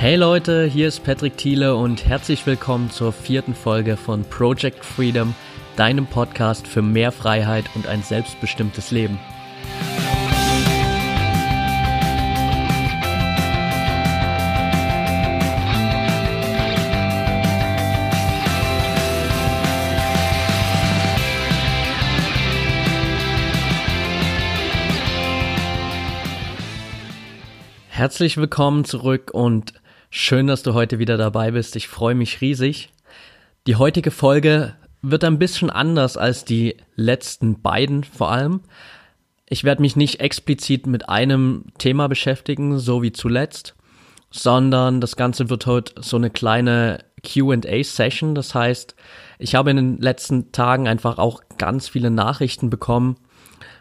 Hey Leute, hier ist Patrick Thiele und herzlich willkommen zur vierten Folge von Project Freedom, deinem Podcast für mehr Freiheit und ein selbstbestimmtes Leben. Herzlich willkommen zurück und schön, dass du heute wieder dabei bist. Ich freue mich riesig. Die heutige Folge wird ein bisschen anders als die letzten beiden vor allem. Ich werde mich nicht explizit mit einem Thema beschäftigen, so wie zuletzt, sondern das Ganze wird heute so eine kleine QA-Session. Das heißt, ich habe in den letzten Tagen einfach auch ganz viele Nachrichten bekommen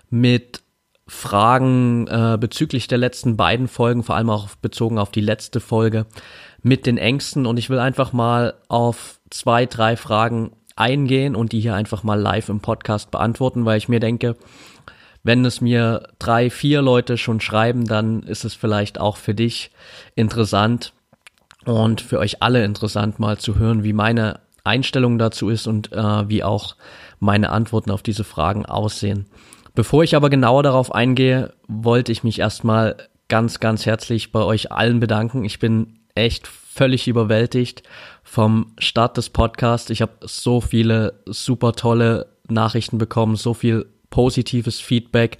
mit Fragen äh, bezüglich der letzten beiden Folgen, vor allem auch bezogen auf die letzte Folge mit den Ängsten. Und ich will einfach mal auf zwei, drei Fragen eingehen und die hier einfach mal live im Podcast beantworten, weil ich mir denke, wenn es mir drei, vier Leute schon schreiben, dann ist es vielleicht auch für dich interessant und für euch alle interessant mal zu hören, wie meine Einstellung dazu ist und äh, wie auch meine Antworten auf diese Fragen aussehen. Bevor ich aber genauer darauf eingehe, wollte ich mich erstmal ganz, ganz herzlich bei euch allen bedanken. Ich bin echt völlig überwältigt vom Start des Podcasts. Ich habe so viele super tolle Nachrichten bekommen, so viel positives Feedback,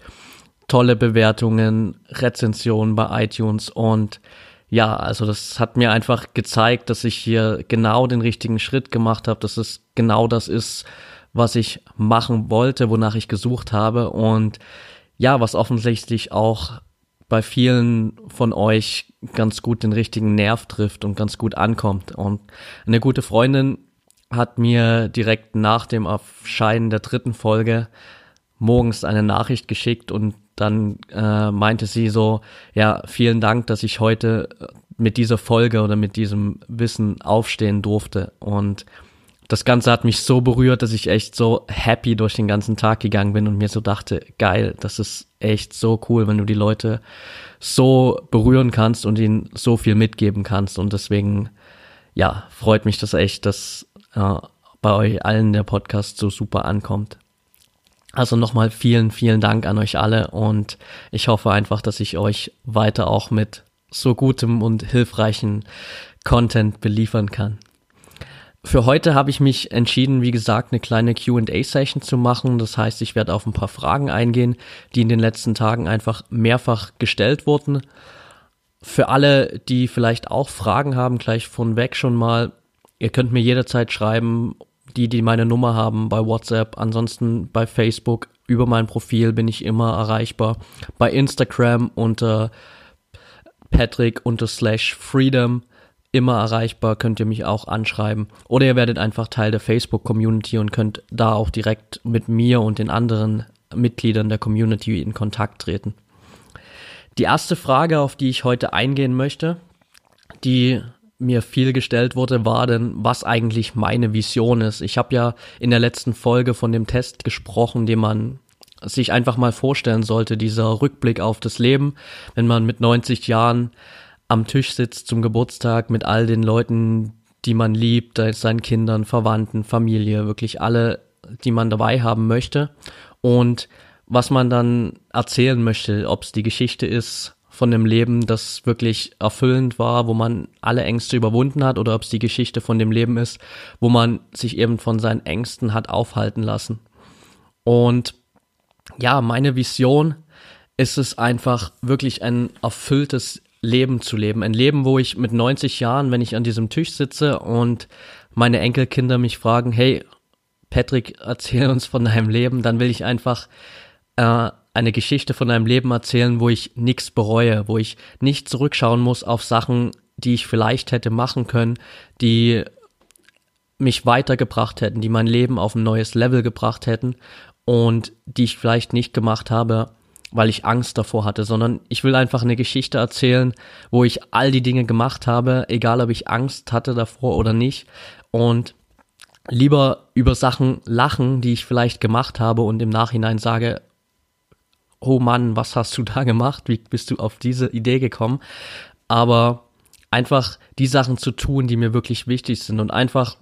tolle Bewertungen, Rezensionen bei iTunes und ja, also das hat mir einfach gezeigt, dass ich hier genau den richtigen Schritt gemacht habe, dass es genau das ist, was ich machen wollte, wonach ich gesucht habe und ja, was offensichtlich auch bei vielen von euch ganz gut den richtigen Nerv trifft und ganz gut ankommt. Und eine gute Freundin hat mir direkt nach dem Erscheinen der dritten Folge morgens eine Nachricht geschickt und dann äh, meinte sie so, ja, vielen Dank, dass ich heute mit dieser Folge oder mit diesem Wissen aufstehen durfte. Und das Ganze hat mich so berührt, dass ich echt so happy durch den ganzen Tag gegangen bin und mir so dachte, geil, das ist echt so cool, wenn du die Leute so berühren kannst und ihnen so viel mitgeben kannst. Und deswegen, ja, freut mich das echt, dass äh, bei euch allen der Podcast so super ankommt. Also nochmal vielen, vielen Dank an euch alle und ich hoffe einfach, dass ich euch weiter auch mit so gutem und hilfreichen Content beliefern kann. Für heute habe ich mich entschieden, wie gesagt, eine kleine QA-Session zu machen. Das heißt, ich werde auf ein paar Fragen eingehen, die in den letzten Tagen einfach mehrfach gestellt wurden. Für alle, die vielleicht auch Fragen haben, gleich von weg schon mal, ihr könnt mir jederzeit schreiben, die, die meine Nummer haben bei WhatsApp, ansonsten bei Facebook, über mein Profil bin ich immer erreichbar. Bei Instagram unter Patrick unter slash Freedom immer erreichbar, könnt ihr mich auch anschreiben. Oder ihr werdet einfach Teil der Facebook-Community und könnt da auch direkt mit mir und den anderen Mitgliedern der Community in Kontakt treten. Die erste Frage, auf die ich heute eingehen möchte, die mir viel gestellt wurde, war denn, was eigentlich meine Vision ist. Ich habe ja in der letzten Folge von dem Test gesprochen, den man sich einfach mal vorstellen sollte, dieser Rückblick auf das Leben, wenn man mit 90 Jahren am Tisch sitzt zum Geburtstag mit all den Leuten, die man liebt, seinen Kindern, Verwandten, Familie, wirklich alle, die man dabei haben möchte. Und was man dann erzählen möchte, ob es die Geschichte ist von dem Leben, das wirklich erfüllend war, wo man alle Ängste überwunden hat, oder ob es die Geschichte von dem Leben ist, wo man sich eben von seinen Ängsten hat aufhalten lassen. Und ja, meine Vision ist es einfach wirklich ein erfülltes Leben zu leben. Ein Leben, wo ich mit 90 Jahren, wenn ich an diesem Tisch sitze und meine Enkelkinder mich fragen, hey, Patrick, erzähl uns von deinem Leben, dann will ich einfach äh, eine Geschichte von deinem Leben erzählen, wo ich nichts bereue, wo ich nicht zurückschauen muss auf Sachen, die ich vielleicht hätte machen können, die mich weitergebracht hätten, die mein Leben auf ein neues Level gebracht hätten und die ich vielleicht nicht gemacht habe, weil ich Angst davor hatte, sondern ich will einfach eine Geschichte erzählen, wo ich all die Dinge gemacht habe, egal ob ich Angst hatte davor oder nicht und lieber über Sachen lachen, die ich vielleicht gemacht habe und im Nachhinein sage, oh Mann, was hast du da gemacht? Wie bist du auf diese Idee gekommen? Aber einfach die Sachen zu tun, die mir wirklich wichtig sind und einfach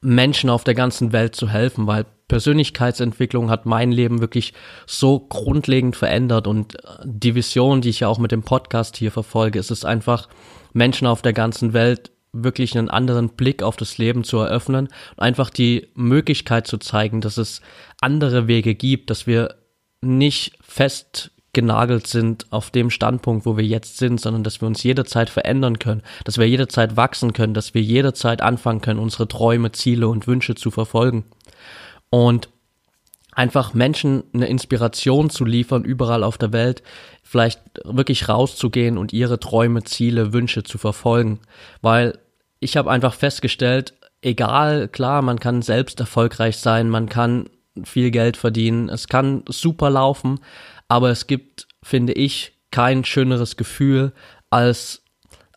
Menschen auf der ganzen Welt zu helfen, weil Persönlichkeitsentwicklung hat mein Leben wirklich so grundlegend verändert und die Vision, die ich ja auch mit dem Podcast hier verfolge, ist es einfach, Menschen auf der ganzen Welt wirklich einen anderen Blick auf das Leben zu eröffnen und einfach die Möglichkeit zu zeigen, dass es andere Wege gibt, dass wir nicht fest genagelt sind auf dem Standpunkt, wo wir jetzt sind, sondern dass wir uns jederzeit verändern können, dass wir jederzeit wachsen können, dass wir jederzeit anfangen können, unsere Träume, Ziele und Wünsche zu verfolgen. Und einfach Menschen eine Inspiration zu liefern, überall auf der Welt, vielleicht wirklich rauszugehen und ihre Träume, Ziele, Wünsche zu verfolgen. Weil ich habe einfach festgestellt, egal, klar, man kann selbst erfolgreich sein, man kann viel Geld verdienen, es kann super laufen, aber es gibt, finde ich, kein schöneres Gefühl, als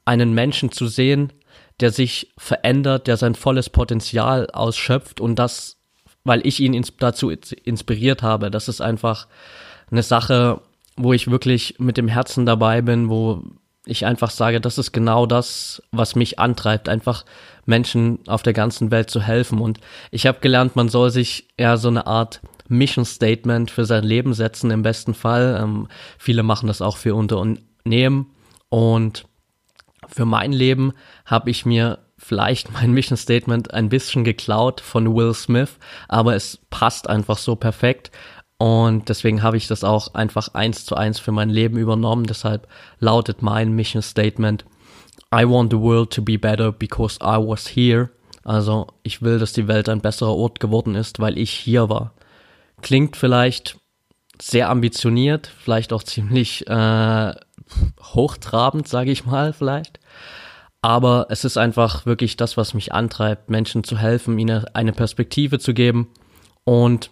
einen Menschen zu sehen, der sich verändert, der sein volles Potenzial ausschöpft und das, weil ich ihn dazu inspiriert habe. Das ist einfach eine Sache, wo ich wirklich mit dem Herzen dabei bin, wo ich einfach sage, das ist genau das, was mich antreibt, einfach Menschen auf der ganzen Welt zu helfen. Und ich habe gelernt, man soll sich ja so eine Art Mission Statement für sein Leben setzen, im besten Fall. Ähm, viele machen das auch für Unternehmen. Und für mein Leben habe ich mir vielleicht mein Mission Statement ein bisschen geklaut von Will Smith, aber es passt einfach so perfekt. Und deswegen habe ich das auch einfach eins zu eins für mein Leben übernommen. Deshalb lautet mein Mission Statement, I want the world to be better because I was here. Also ich will, dass die Welt ein besserer Ort geworden ist, weil ich hier war. Klingt vielleicht sehr ambitioniert, vielleicht auch ziemlich äh, hochtrabend, sage ich mal vielleicht. Aber es ist einfach wirklich das, was mich antreibt, Menschen zu helfen, ihnen eine Perspektive zu geben und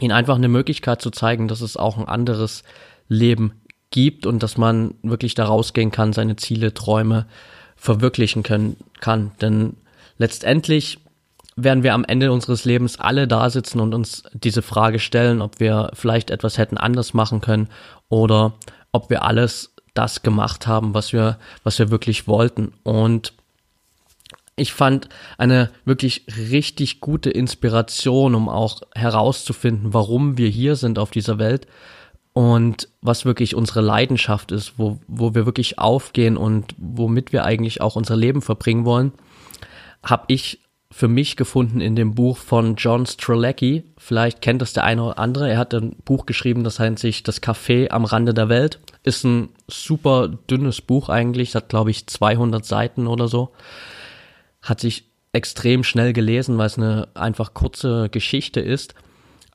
ihnen einfach eine Möglichkeit zu zeigen, dass es auch ein anderes Leben gibt und dass man wirklich da rausgehen kann, seine Ziele, Träume verwirklichen können kann. Denn letztendlich werden wir am Ende unseres Lebens alle da sitzen und uns diese Frage stellen, ob wir vielleicht etwas hätten anders machen können oder ob wir alles das gemacht haben, was wir, was wir wirklich wollten. Und ich fand eine wirklich richtig gute Inspiration, um auch herauszufinden, warum wir hier sind auf dieser Welt und was wirklich unsere Leidenschaft ist, wo, wo wir wirklich aufgehen und womit wir eigentlich auch unser Leben verbringen wollen, habe ich für mich gefunden in dem Buch von John Strzelecki. Vielleicht kennt das der eine oder andere. Er hat ein Buch geschrieben, das nennt sich Das Café am Rande der Welt. Ist ein super dünnes Buch eigentlich, hat glaube ich 200 Seiten oder so. Hat sich extrem schnell gelesen, weil es eine einfach kurze Geschichte ist,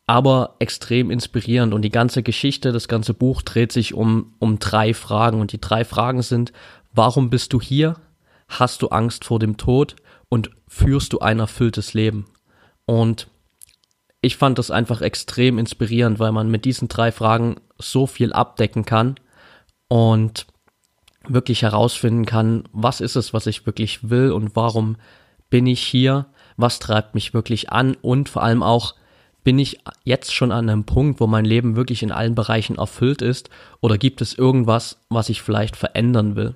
aber extrem inspirierend. Und die ganze Geschichte, das ganze Buch dreht sich um, um drei Fragen. Und die drei Fragen sind, warum bist du hier? Hast du Angst vor dem Tod? und führst du ein erfülltes Leben. Und ich fand das einfach extrem inspirierend, weil man mit diesen drei Fragen so viel abdecken kann und wirklich herausfinden kann, was ist es, was ich wirklich will und warum bin ich hier, was treibt mich wirklich an und vor allem auch, bin ich jetzt schon an einem Punkt, wo mein Leben wirklich in allen Bereichen erfüllt ist oder gibt es irgendwas, was ich vielleicht verändern will?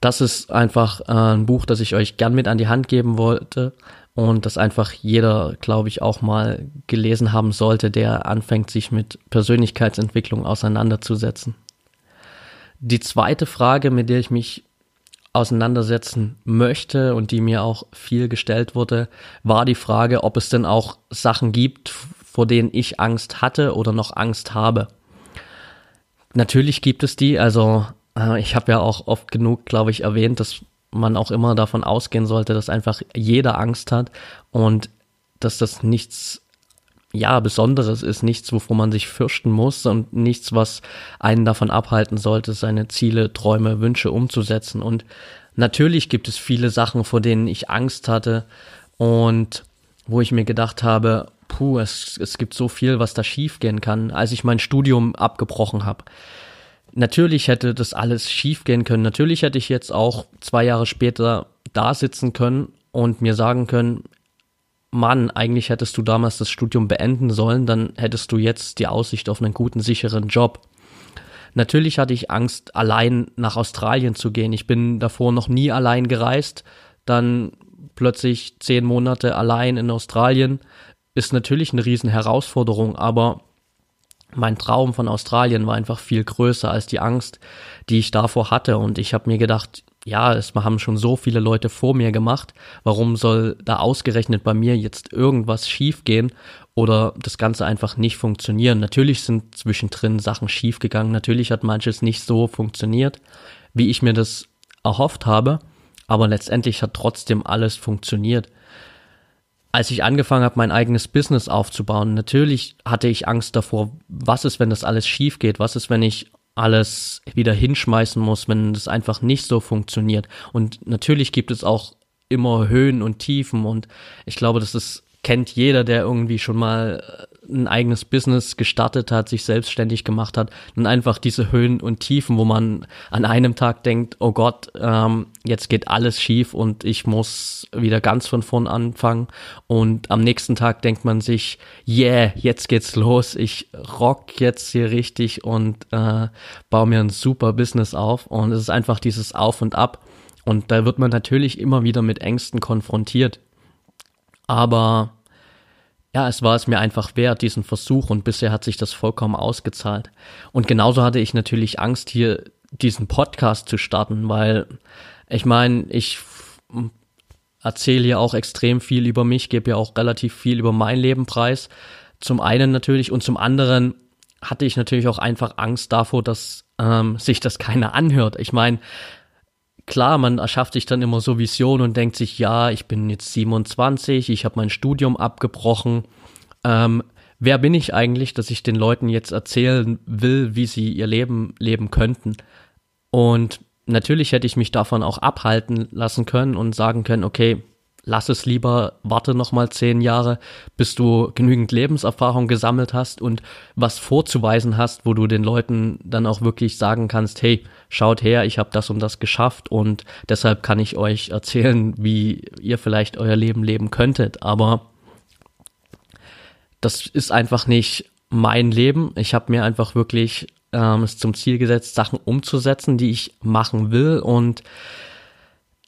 Das ist einfach äh, ein Buch, das ich euch gern mit an die Hand geben wollte und das einfach jeder, glaube ich, auch mal gelesen haben sollte, der anfängt, sich mit Persönlichkeitsentwicklung auseinanderzusetzen. Die zweite Frage, mit der ich mich auseinandersetzen möchte und die mir auch viel gestellt wurde, war die Frage, ob es denn auch Sachen gibt, vor denen ich Angst hatte oder noch Angst habe. Natürlich gibt es die, also ich habe ja auch oft genug, glaube ich, erwähnt, dass man auch immer davon ausgehen sollte, dass einfach jeder Angst hat und dass das nichts ja, Besonderes ist, nichts, wovor man sich fürchten muss und nichts, was einen davon abhalten sollte, seine Ziele, Träume, Wünsche umzusetzen. Und natürlich gibt es viele Sachen, vor denen ich Angst hatte und wo ich mir gedacht habe, puh, es, es gibt so viel, was da schiefgehen kann, als ich mein Studium abgebrochen habe. Natürlich hätte das alles schief gehen können. Natürlich hätte ich jetzt auch zwei Jahre später da sitzen können und mir sagen können, Mann, eigentlich hättest du damals das Studium beenden sollen, dann hättest du jetzt die Aussicht auf einen guten, sicheren Job. natürlich hatte ich Angst, allein nach Australien zu gehen. Ich bin davor noch nie allein gereist. Dann plötzlich zehn Monate allein in Australien ist natürlich eine riesen Herausforderung, aber mein Traum von Australien war einfach viel größer als die Angst, die ich davor hatte. Und ich habe mir gedacht, ja, es haben schon so viele Leute vor mir gemacht. Warum soll da ausgerechnet bei mir jetzt irgendwas schiefgehen oder das Ganze einfach nicht funktionieren? Natürlich sind zwischendrin Sachen schiefgegangen. Natürlich hat manches nicht so funktioniert, wie ich mir das erhofft habe. Aber letztendlich hat trotzdem alles funktioniert als ich angefangen habe, mein eigenes Business aufzubauen, natürlich hatte ich Angst davor, was ist, wenn das alles schief geht, was ist, wenn ich alles wieder hinschmeißen muss, wenn das einfach nicht so funktioniert. Und natürlich gibt es auch immer Höhen und Tiefen und ich glaube, das ist kennt jeder, der irgendwie schon mal äh, ein eigenes Business gestartet hat, sich selbstständig gemacht hat, dann einfach diese Höhen und Tiefen, wo man an einem Tag denkt, oh Gott, ähm, jetzt geht alles schief und ich muss wieder ganz von vorn anfangen. Und am nächsten Tag denkt man sich, yeah, jetzt geht's los, ich rock jetzt hier richtig und äh, baue mir ein super Business auf. Und es ist einfach dieses Auf und Ab. Und da wird man natürlich immer wieder mit Ängsten konfrontiert. Aber ja, es war es mir einfach wert, diesen Versuch und bisher hat sich das vollkommen ausgezahlt. Und genauso hatte ich natürlich Angst, hier diesen Podcast zu starten, weil ich meine, ich erzähle hier auch extrem viel über mich, gebe ja auch relativ viel über mein Leben preis. Zum einen natürlich und zum anderen hatte ich natürlich auch einfach Angst davor, dass ähm, sich das keiner anhört. Ich meine, klar, man erschafft sich dann immer so Visionen und denkt sich, ja, ich bin jetzt 27, ich habe mein Studium abgebrochen. Ähm, wer bin ich eigentlich, dass ich den Leuten jetzt erzählen will, wie sie ihr Leben leben könnten? Und natürlich hätte ich mich davon auch abhalten lassen können und sagen können, okay, lass es lieber, warte noch mal zehn Jahre, bis du genügend Lebenserfahrung gesammelt hast und was vorzuweisen hast, wo du den Leuten dann auch wirklich sagen kannst, hey, schaut her, ich habe das und das geschafft und deshalb kann ich euch erzählen, wie ihr vielleicht euer Leben leben könntet. Aber das ist einfach nicht mein Leben. Ich habe mir einfach wirklich ähm, es zum Ziel gesetzt, Sachen umzusetzen, die ich machen will und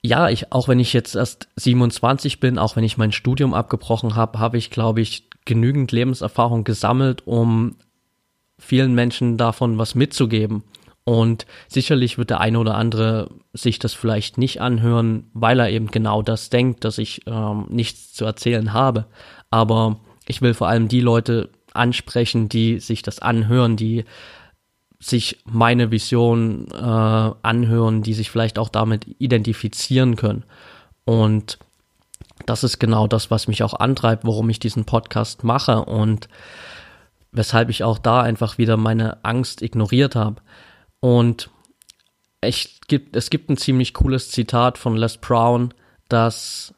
ja, ich, auch wenn ich jetzt erst 27 bin, auch wenn ich mein Studium abgebrochen habe, habe ich, glaube ich, genügend Lebenserfahrung gesammelt, um vielen Menschen davon was mitzugeben. Und sicherlich wird der eine oder andere sich das vielleicht nicht anhören, weil er eben genau das denkt, dass ich ähm, nichts zu erzählen habe. Aber ich will vor allem die Leute ansprechen, die sich das anhören, die sich meine Vision äh, anhören, die sich vielleicht auch damit identifizieren können. Und das ist genau das, was mich auch antreibt, warum ich diesen Podcast mache und weshalb ich auch da einfach wieder meine Angst ignoriert habe. Und ich, es gibt ein ziemlich cooles Zitat von Les Brown, das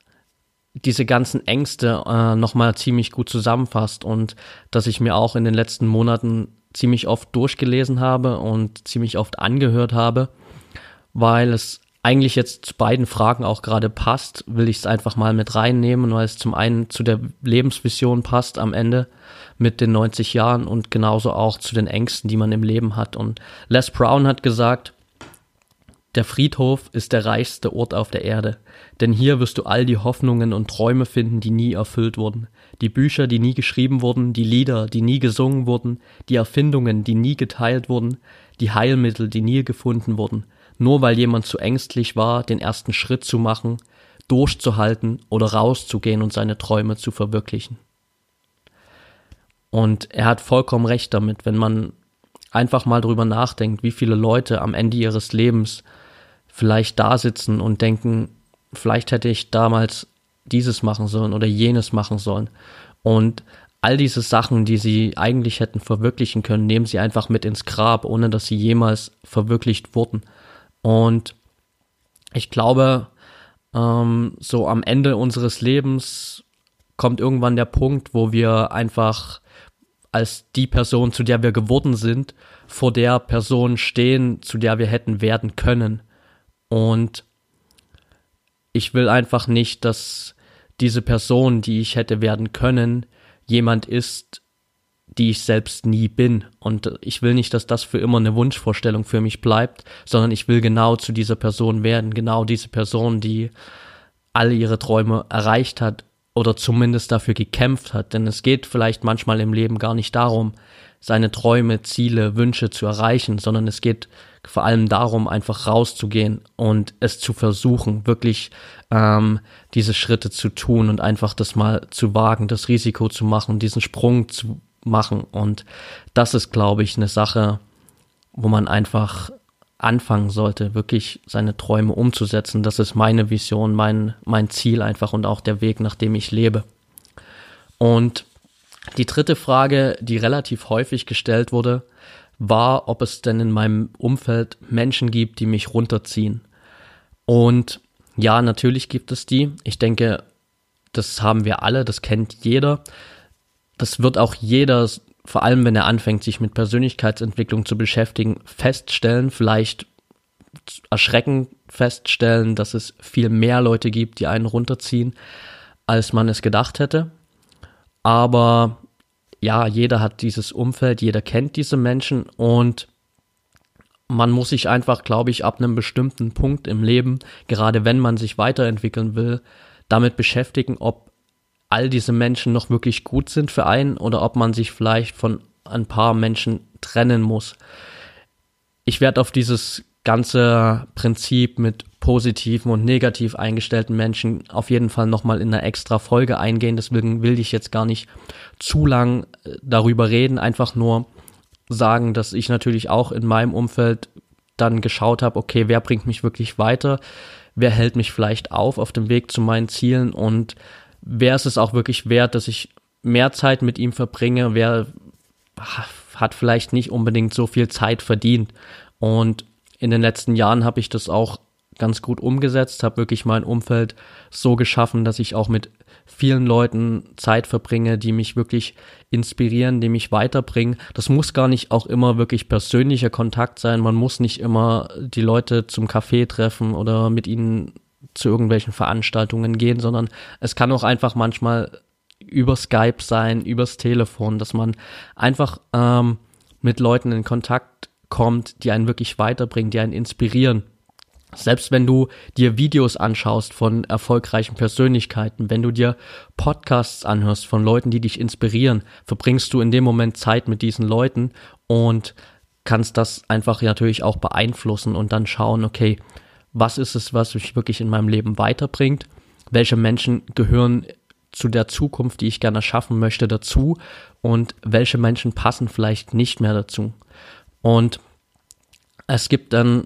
diese ganzen Ängste äh, nochmal ziemlich gut zusammenfasst und dass ich mir auch in den letzten Monaten ziemlich oft durchgelesen habe und ziemlich oft angehört habe, weil es eigentlich jetzt zu beiden Fragen auch gerade passt, will ich es einfach mal mit reinnehmen, weil es zum einen zu der Lebensvision passt am Ende mit den 90 Jahren und genauso auch zu den Ängsten, die man im Leben hat. Und Les Brown hat gesagt, der Friedhof ist der reichste Ort auf der Erde, denn hier wirst du all die Hoffnungen und Träume finden, die nie erfüllt wurden, die Bücher, die nie geschrieben wurden, die Lieder, die nie gesungen wurden, die Erfindungen, die nie geteilt wurden, die Heilmittel, die nie gefunden wurden, nur weil jemand zu ängstlich war, den ersten Schritt zu machen, durchzuhalten oder rauszugehen und seine Träume zu verwirklichen. Und er hat vollkommen recht damit, wenn man einfach mal drüber nachdenkt, wie viele Leute am Ende ihres Lebens vielleicht da sitzen und denken, vielleicht hätte ich damals dieses machen sollen oder jenes machen sollen. Und all diese Sachen, die sie eigentlich hätten verwirklichen können, nehmen sie einfach mit ins Grab, ohne dass sie jemals verwirklicht wurden. Und ich glaube, ähm, so am Ende unseres Lebens kommt irgendwann der Punkt, wo wir einfach als die Person, zu der wir geworden sind, vor der Person stehen, zu der wir hätten werden können. Und ich will einfach nicht, dass diese Person, die ich hätte werden können, jemand ist, die ich selbst nie bin. Und ich will nicht, dass das für immer eine Wunschvorstellung für mich bleibt, sondern ich will genau zu dieser Person werden, genau diese Person, die alle ihre Träume erreicht hat oder zumindest dafür gekämpft hat. Denn es geht vielleicht manchmal im Leben gar nicht darum, seine Träume, Ziele, Wünsche zu erreichen, sondern es geht vor allem darum, einfach rauszugehen und es zu versuchen, wirklich ähm, diese Schritte zu tun und einfach das mal zu wagen, das Risiko zu machen, diesen Sprung zu machen. Und das ist, glaube ich, eine Sache, wo man einfach anfangen sollte, wirklich seine Träume umzusetzen. Das ist meine Vision, mein, mein Ziel einfach und auch der Weg, nach dem ich lebe. Und die dritte Frage, die relativ häufig gestellt wurde, war, ob es denn in meinem Umfeld Menschen gibt, die mich runterziehen. Und ja, natürlich gibt es die. Ich denke, das haben wir alle, das kennt jeder das wird auch jeder, vor allem wenn er anfängt, sich mit Persönlichkeitsentwicklung zu beschäftigen, feststellen, vielleicht erschreckend feststellen, dass es viel mehr Leute gibt, die einen runterziehen, als man es gedacht hätte. Aber ja, jeder hat dieses Umfeld, jeder kennt diese Menschen und man muss sich einfach, glaube ich, ab einem bestimmten Punkt im Leben, gerade wenn man sich weiterentwickeln will, damit beschäftigen, ob all diese Menschen noch wirklich gut sind für einen oder ob man sich vielleicht von ein paar Menschen trennen muss. Ich werde auf dieses ganze Prinzip mit positiven und negativ eingestellten Menschen auf jeden Fall nochmal in einer extra Folge eingehen. Deswegen will ich jetzt gar nicht zu lang darüber reden, einfach nur sagen, dass ich natürlich auch in meinem Umfeld dann geschaut habe, okay, wer bringt mich wirklich weiter? Wer hält mich vielleicht auf auf dem Weg zu meinen Zielen und wer ist es auch wirklich wert, dass ich mehr Zeit mit ihm verbringe, wer hat vielleicht nicht unbedingt so viel Zeit verdient. Und in den letzten Jahren habe ich das auch ganz gut umgesetzt, habe wirklich mein Umfeld so geschaffen, dass ich auch mit vielen Leuten Zeit verbringe, die mich wirklich inspirieren, die mich weiterbringen. Das muss gar nicht auch immer wirklich persönlicher Kontakt sein. Man muss nicht immer die Leute zum Café treffen oder mit ihnen zu irgendwelchen Veranstaltungen gehen, sondern es kann auch einfach manchmal über Skype sein, übers Telefon, dass man einfach ähm, mit Leuten in Kontakt kommt, die einen wirklich weiterbringen, die einen inspirieren. Selbst wenn du dir Videos anschaust von erfolgreichen Persönlichkeiten, wenn du dir Podcasts anhörst von Leuten, die dich inspirieren, verbringst du in dem Moment Zeit mit diesen Leuten und kannst das einfach natürlich auch beeinflussen und dann schauen, okay, was ist es, was mich wirklich in meinem Leben weiterbringt, welche Menschen gehören zu der Zukunft, die ich gerne schaffen möchte, dazu und welche Menschen passen vielleicht nicht mehr dazu. Und es gibt ein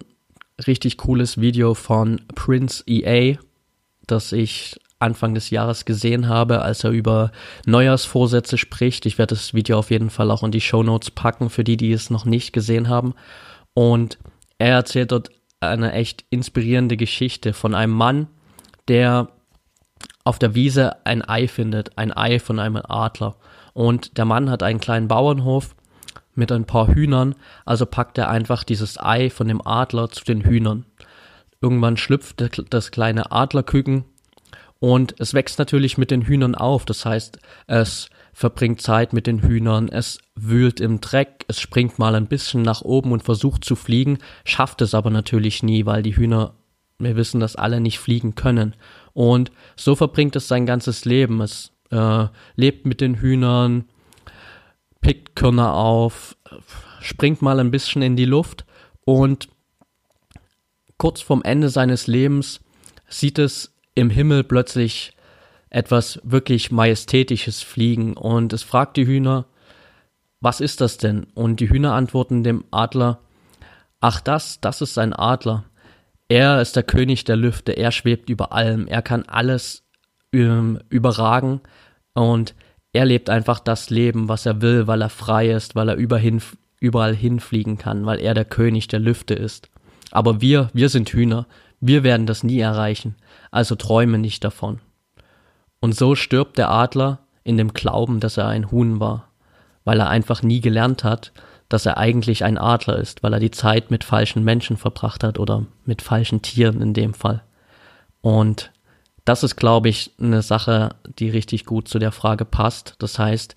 richtig cooles Video von Prince EA, das ich Anfang des Jahres gesehen habe, als er über Neujahrsvorsätze spricht. Ich werde das Video auf jeden Fall auch in die Show Notes packen, für die, die es noch nicht gesehen haben. Und er erzählt dort eine echt inspirierende Geschichte von einem Mann, der auf der Wiese ein Ei findet, ein Ei von einem Adler. Und der Mann hat einen kleinen Bauernhof mit ein paar Hühnern, also packt er einfach dieses Ei von dem Adler zu den Hühnern. Irgendwann schlüpft das kleine Adlerküken und es wächst natürlich mit den Hühnern auf. Das heißt, es verbringt Zeit mit den Hühnern, es wühlt im Dreck, es springt mal ein bisschen nach oben und versucht zu fliegen, schafft es aber natürlich nie, weil die Hühner, wir wissen, dass alle nicht fliegen können. Und so verbringt es sein ganzes Leben. Es äh, lebt mit den Hühnern, pickt Körner auf, springt mal ein bisschen in die Luft und kurz vorm Ende seines Lebens sieht es im Himmel plötzlich etwas wirklich Majestätisches fliegen und es fragt die Hühner, was ist das denn? Und die Hühner antworten dem Adler, ach das, das ist ein Adler. Er ist der König der Lüfte, er schwebt über allem, er kann alles ähm, überragen und er lebt einfach das Leben, was er will, weil er frei ist, weil er überhin, überall hinfliegen kann, weil er der König der Lüfte ist. Aber wir, wir sind Hühner, wir werden das nie erreichen, also träume nicht davon. Und so stirbt der Adler in dem Glauben, dass er ein Huhn war, weil er einfach nie gelernt hat, dass er eigentlich ein Adler ist, weil er die Zeit mit falschen Menschen verbracht hat oder mit falschen Tieren in dem Fall. Und das ist, glaube ich, eine Sache, die richtig gut zu der Frage passt. Das heißt,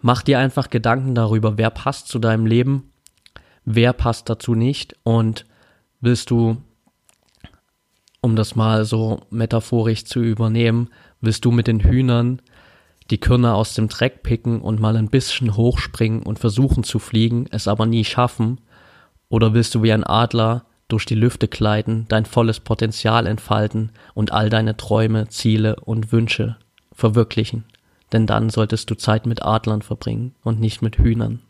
Mach dir einfach Gedanken darüber, wer passt zu deinem Leben, wer passt dazu nicht und willst du, um das mal so metaphorisch zu übernehmen, willst du mit den Hühnern die Körner aus dem Dreck picken und mal ein bisschen hochspringen und versuchen zu fliegen, es aber nie schaffen? Oder willst du wie ein Adler durch die Lüfte gleiten, dein volles Potenzial entfalten und all deine Träume, Ziele und Wünsche verwirklichen? Denn dann solltest du Zeit mit Adlern verbringen und nicht mit Hühnern.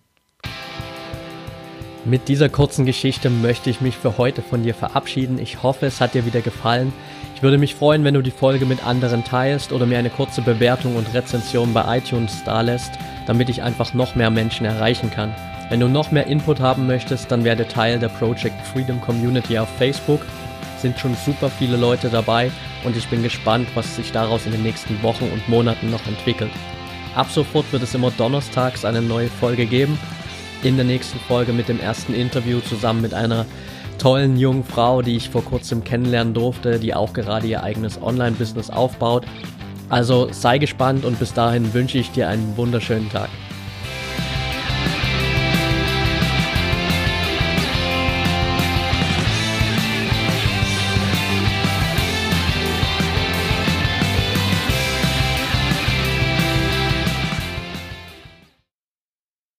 Mit dieser kurzen Geschichte möchte ich mich für heute von dir verabschieden. Ich hoffe, es hat dir wieder gefallen. Ich würde mich freuen, wenn du die Folge mit anderen teilst oder mir eine kurze Bewertung und Rezension bei iTunes dalässt, damit ich einfach noch mehr Menschen erreichen kann. Wenn du noch mehr Input haben möchtest, dann werde Teil der Project Freedom Community auf Facebook. Sind schon super viele Leute dabei und ich bin gespannt, was sich daraus in den nächsten Wochen und Monaten noch entwickelt. Ab sofort wird es immer donnerstags eine neue Folge geben. In der nächsten Folge mit dem ersten Interview zusammen mit einer tollen jungen Frau, die ich vor kurzem kennenlernen durfte, die auch gerade ihr eigenes Online-Business aufbaut. Also sei gespannt und bis dahin wünsche ich dir einen wunderschönen Tag.